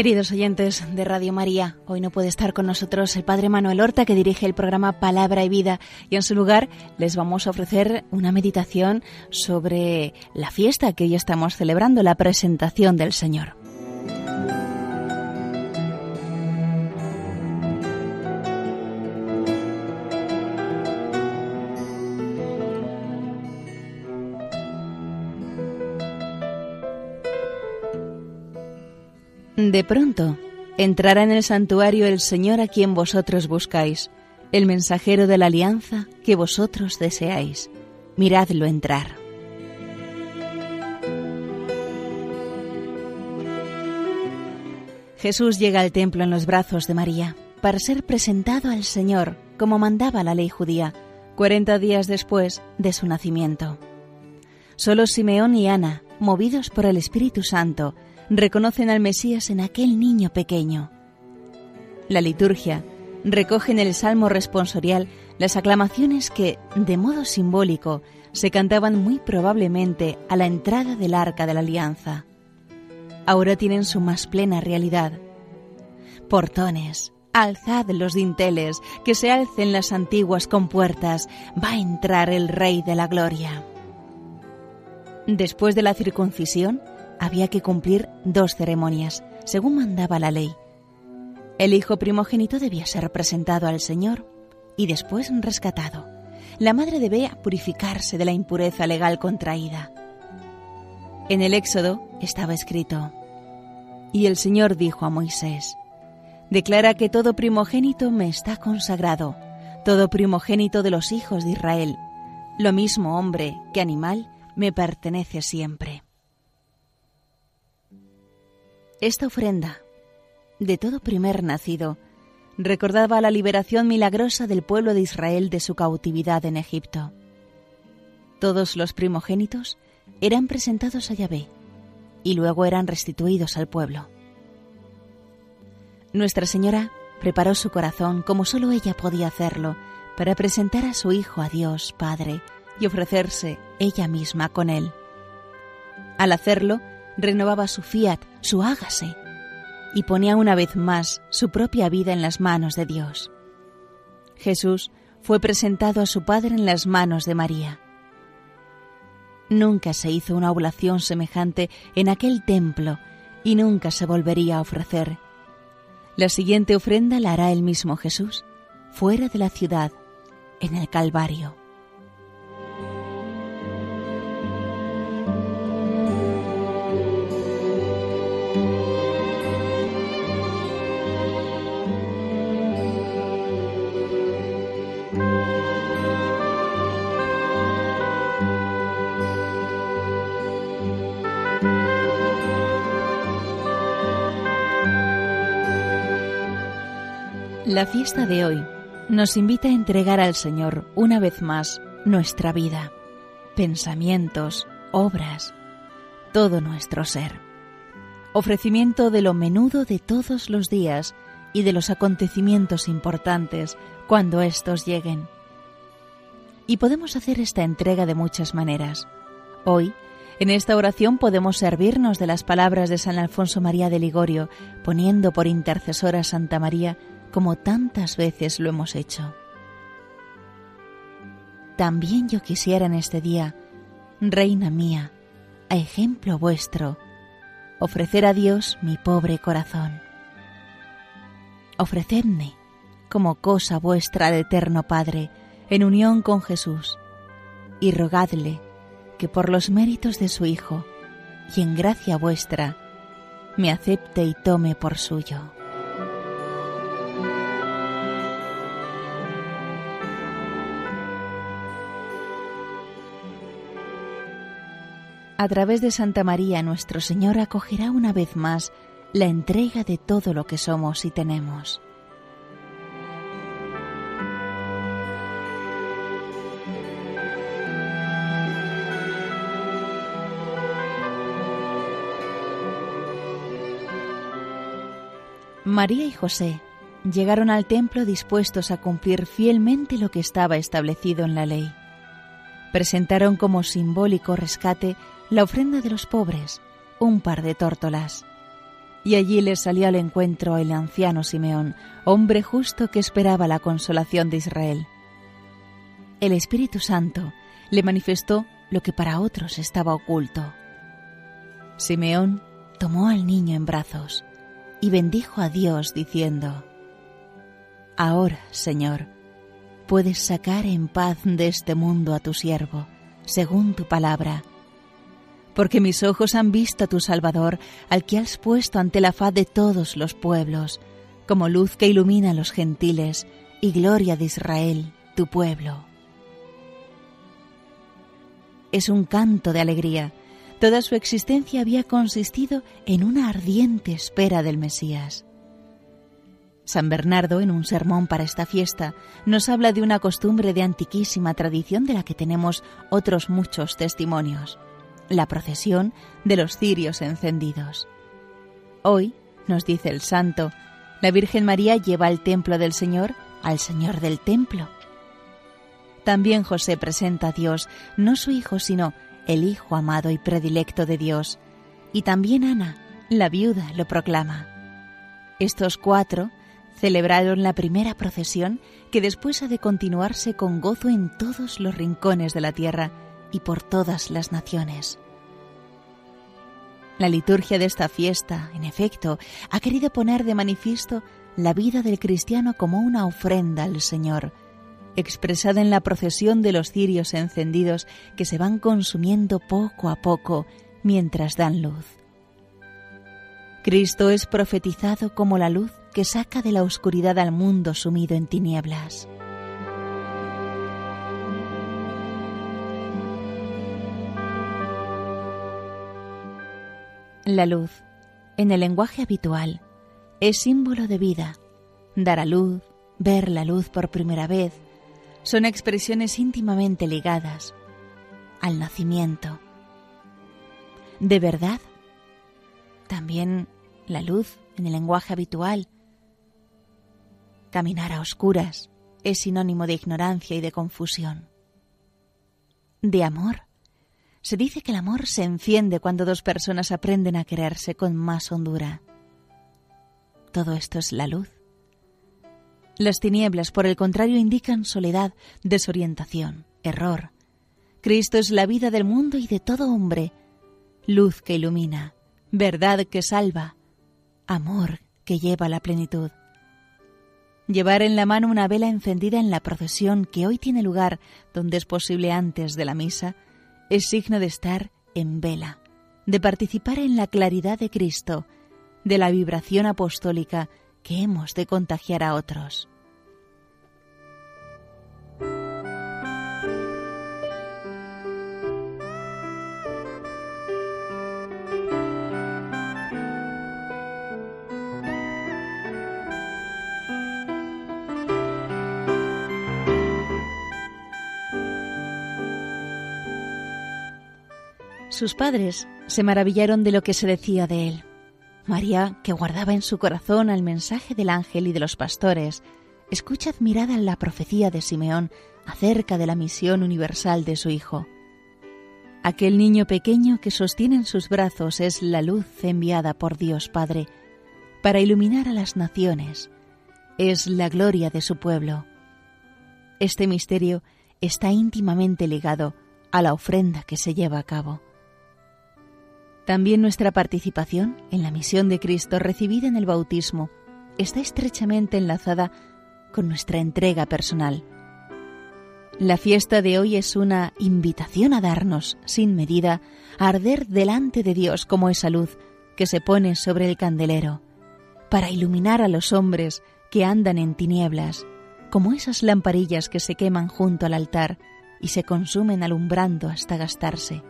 Queridos oyentes de Radio María, hoy no puede estar con nosotros el Padre Manuel Horta que dirige el programa Palabra y Vida y en su lugar les vamos a ofrecer una meditación sobre la fiesta que hoy estamos celebrando, la presentación del Señor. De pronto, entrará en el santuario el Señor a quien vosotros buscáis, el mensajero de la alianza que vosotros deseáis. Miradlo entrar. Jesús llega al templo en los brazos de María para ser presentado al Señor como mandaba la ley judía, cuarenta días después de su nacimiento. Solo Simeón y Ana, movidos por el Espíritu Santo, reconocen al Mesías en aquel niño pequeño. La liturgia recoge en el Salmo responsorial las aclamaciones que, de modo simbólico, se cantaban muy probablemente a la entrada del arca de la alianza. Ahora tienen su más plena realidad. Portones, alzad los dinteles, que se alcen las antiguas compuertas, va a entrar el Rey de la Gloria. Después de la circuncisión, había que cumplir dos ceremonias, según mandaba la ley. El hijo primogénito debía ser presentado al Señor y después rescatado. La madre debía purificarse de la impureza legal contraída. En el Éxodo estaba escrito, y el Señor dijo a Moisés, Declara que todo primogénito me está consagrado, todo primogénito de los hijos de Israel, lo mismo hombre que animal, me pertenece siempre. Esta ofrenda, de todo primer nacido, recordaba la liberación milagrosa del pueblo de Israel de su cautividad en Egipto. Todos los primogénitos eran presentados a Yahvé y luego eran restituidos al pueblo. Nuestra Señora preparó su corazón como sólo ella podía hacerlo para presentar a su Hijo a Dios Padre y ofrecerse ella misma con él. Al hacerlo, renovaba su fiat, su hágase, y ponía una vez más su propia vida en las manos de Dios. Jesús fue presentado a su Padre en las manos de María. Nunca se hizo una oblación semejante en aquel templo y nunca se volvería a ofrecer. La siguiente ofrenda la hará el mismo Jesús, fuera de la ciudad, en el Calvario. La fiesta de hoy nos invita a entregar al Señor una vez más nuestra vida, pensamientos, obras, todo nuestro ser. Ofrecimiento de lo menudo de todos los días y de los acontecimientos importantes cuando éstos lleguen. Y podemos hacer esta entrega de muchas maneras. Hoy, en esta oración podemos servirnos de las palabras de San Alfonso María de Ligorio, poniendo por intercesora a Santa María como tantas veces lo hemos hecho. También yo quisiera en este día, Reina mía, a ejemplo vuestro, ofrecer a Dios mi pobre corazón. Ofrecedme como cosa vuestra de eterno Padre, en unión con Jesús, y rogadle que por los méritos de su Hijo y en gracia vuestra, me acepte y tome por suyo. A través de Santa María nuestro Señor acogerá una vez más la entrega de todo lo que somos y tenemos. María y José llegaron al templo dispuestos a cumplir fielmente lo que estaba establecido en la ley. Presentaron como simbólico rescate la ofrenda de los pobres, un par de tórtolas. Y allí le salió al encuentro el anciano Simeón, hombre justo que esperaba la consolación de Israel. El Espíritu Santo le manifestó lo que para otros estaba oculto. Simeón tomó al niño en brazos y bendijo a Dios diciendo, Ahora, Señor, puedes sacar en paz de este mundo a tu siervo, según tu palabra, porque mis ojos han visto a tu Salvador, al que has puesto ante la faz de todos los pueblos, como luz que ilumina a los gentiles y gloria de Israel, tu pueblo. Es un canto de alegría. Toda su existencia había consistido en una ardiente espera del Mesías. San Bernardo, en un sermón para esta fiesta, nos habla de una costumbre de antiquísima tradición de la que tenemos otros muchos testimonios, la procesión de los cirios encendidos. Hoy, nos dice el santo, la Virgen María lleva al templo del Señor al Señor del templo. También José presenta a Dios, no su hijo, sino el Hijo amado y predilecto de Dios. Y también Ana, la viuda, lo proclama. Estos cuatro celebraron la primera procesión que después ha de continuarse con gozo en todos los rincones de la tierra y por todas las naciones. La liturgia de esta fiesta, en efecto, ha querido poner de manifiesto la vida del cristiano como una ofrenda al Señor, expresada en la procesión de los cirios encendidos que se van consumiendo poco a poco mientras dan luz. Cristo es profetizado como la luz que saca de la oscuridad al mundo sumido en tinieblas. La luz, en el lenguaje habitual, es símbolo de vida. Dar a luz, ver la luz por primera vez, son expresiones íntimamente ligadas al nacimiento. De verdad, también la luz, en el lenguaje habitual, Caminar a oscuras es sinónimo de ignorancia y de confusión. De amor. Se dice que el amor se enciende cuando dos personas aprenden a quererse con más hondura. Todo esto es la luz. Las tinieblas, por el contrario, indican soledad, desorientación, error. Cristo es la vida del mundo y de todo hombre, luz que ilumina, verdad que salva, amor que lleva a la plenitud. Llevar en la mano una vela encendida en la procesión que hoy tiene lugar donde es posible antes de la misa es signo de estar en vela, de participar en la claridad de Cristo, de la vibración apostólica que hemos de contagiar a otros. Sus padres se maravillaron de lo que se decía de él. María, que guardaba en su corazón el mensaje del ángel y de los pastores, escucha admirada la profecía de Simeón acerca de la misión universal de su Hijo. Aquel niño pequeño que sostiene en sus brazos es la luz enviada por Dios Padre para iluminar a las naciones. Es la gloria de su pueblo. Este misterio está íntimamente ligado a la ofrenda que se lleva a cabo. También nuestra participación en la misión de Cristo recibida en el bautismo está estrechamente enlazada con nuestra entrega personal. La fiesta de hoy es una invitación a darnos, sin medida, a arder delante de Dios como esa luz que se pone sobre el candelero, para iluminar a los hombres que andan en tinieblas, como esas lamparillas que se queman junto al altar y se consumen alumbrando hasta gastarse.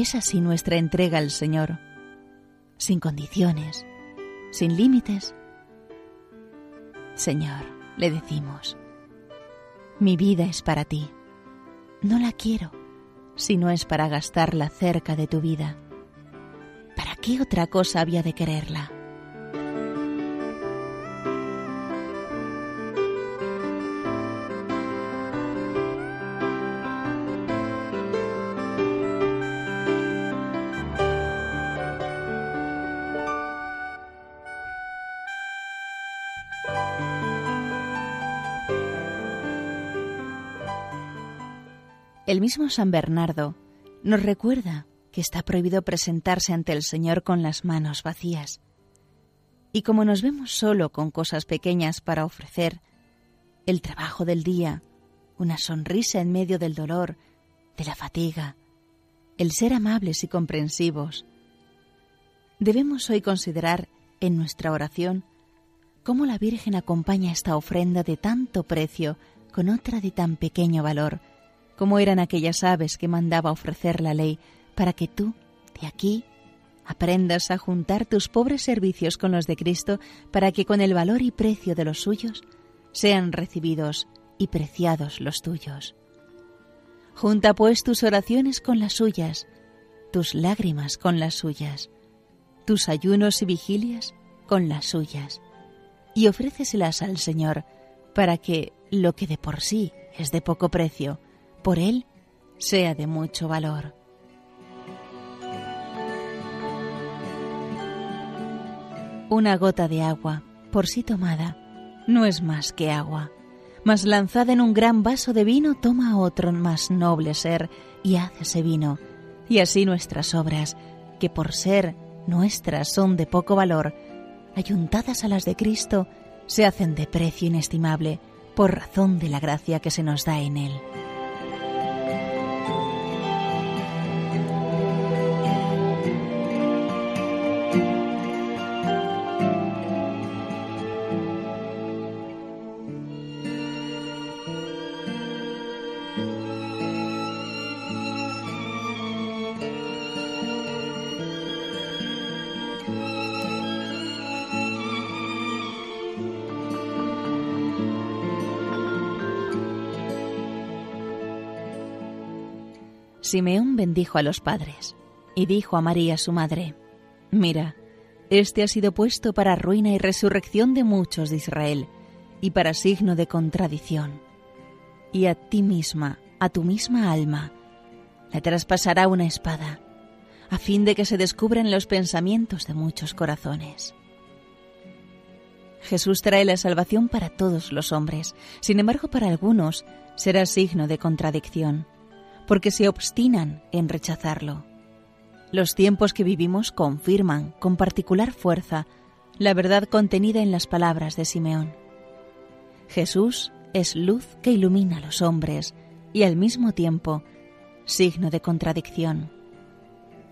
Es así nuestra entrega al Señor, sin condiciones, sin límites. Señor, le decimos, mi vida es para ti. No la quiero si no es para gastarla cerca de tu vida. ¿Para qué otra cosa había de quererla? El mismo San Bernardo nos recuerda que está prohibido presentarse ante el Señor con las manos vacías. Y como nos vemos solo con cosas pequeñas para ofrecer, el trabajo del día, una sonrisa en medio del dolor, de la fatiga, el ser amables y comprensivos, debemos hoy considerar en nuestra oración cómo la Virgen acompaña esta ofrenda de tanto precio con otra de tan pequeño valor, como eran aquellas aves que mandaba ofrecer la ley para que tú, de aquí, aprendas a juntar tus pobres servicios con los de Cristo para que con el valor y precio de los suyos sean recibidos y preciados los tuyos. Junta pues tus oraciones con las suyas, tus lágrimas con las suyas, tus ayunos y vigilias con las suyas, y ofréceselas al Señor para que lo que de por sí es de poco precio, por Él sea de mucho valor. Una gota de agua, por sí tomada, no es más que agua, mas lanzada en un gran vaso de vino toma otro más noble ser y ese vino, y así nuestras obras, que por ser nuestras son de poco valor, ayuntadas a las de Cristo, se hacen de precio inestimable por razón de la gracia que se nos da en Él. Simeón bendijo a los padres y dijo a María su madre, Mira, este ha sido puesto para ruina y resurrección de muchos de Israel y para signo de contradicción. Y a ti misma, a tu misma alma, la traspasará una espada, a fin de que se descubran los pensamientos de muchos corazones. Jesús trae la salvación para todos los hombres, sin embargo para algunos será signo de contradicción porque se obstinan en rechazarlo. Los tiempos que vivimos confirman con particular fuerza la verdad contenida en las palabras de Simeón. Jesús es luz que ilumina a los hombres y al mismo tiempo signo de contradicción.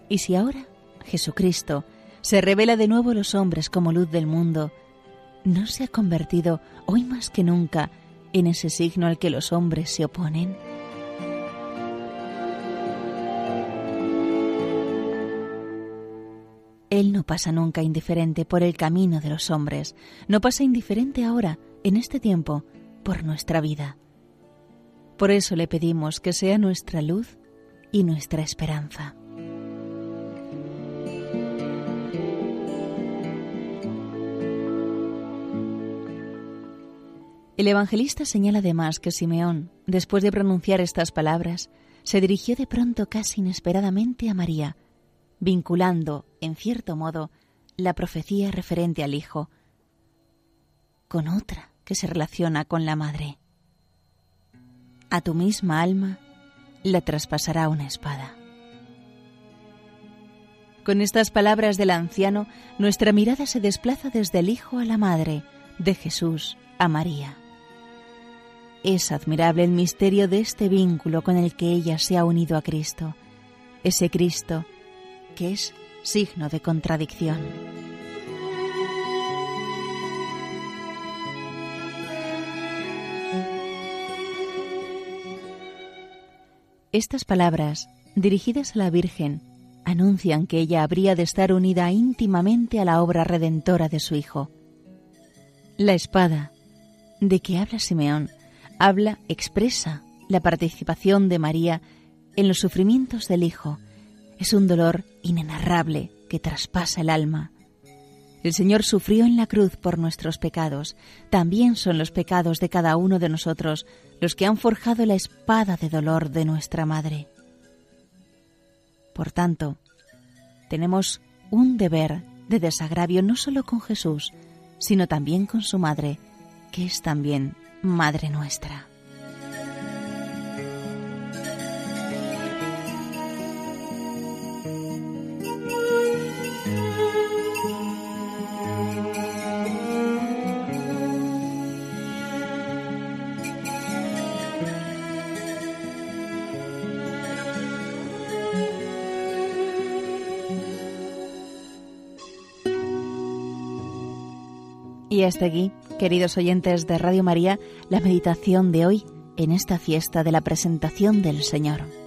Y si ahora Jesucristo se revela de nuevo a los hombres como luz del mundo, ¿no se ha convertido hoy más que nunca en ese signo al que los hombres se oponen? Pasa nunca indiferente por el camino de los hombres, no pasa indiferente ahora, en este tiempo, por nuestra vida. Por eso le pedimos que sea nuestra luz y nuestra esperanza. El evangelista señala además que Simeón, después de pronunciar estas palabras, se dirigió de pronto casi inesperadamente a María, vinculando, en cierto modo, la profecía referente al Hijo con otra que se relaciona con la Madre. A tu misma alma la traspasará una espada. Con estas palabras del anciano, nuestra mirada se desplaza desde el Hijo a la Madre, de Jesús a María. Es admirable el misterio de este vínculo con el que ella se ha unido a Cristo, ese Cristo que es signo de contradicción. Estas palabras, dirigidas a la Virgen, anuncian que ella habría de estar unida íntimamente a la obra redentora de su Hijo. La espada, de que habla Simeón, habla, expresa la participación de María en los sufrimientos del Hijo es un dolor inenarrable que traspasa el alma. El Señor sufrió en la cruz por nuestros pecados. También son los pecados de cada uno de nosotros los que han forjado la espada de dolor de nuestra Madre. Por tanto, tenemos un deber de desagravio no solo con Jesús, sino también con su Madre, que es también Madre nuestra. Y hasta aquí, queridos oyentes de Radio María, la meditación de hoy en esta fiesta de la presentación del Señor.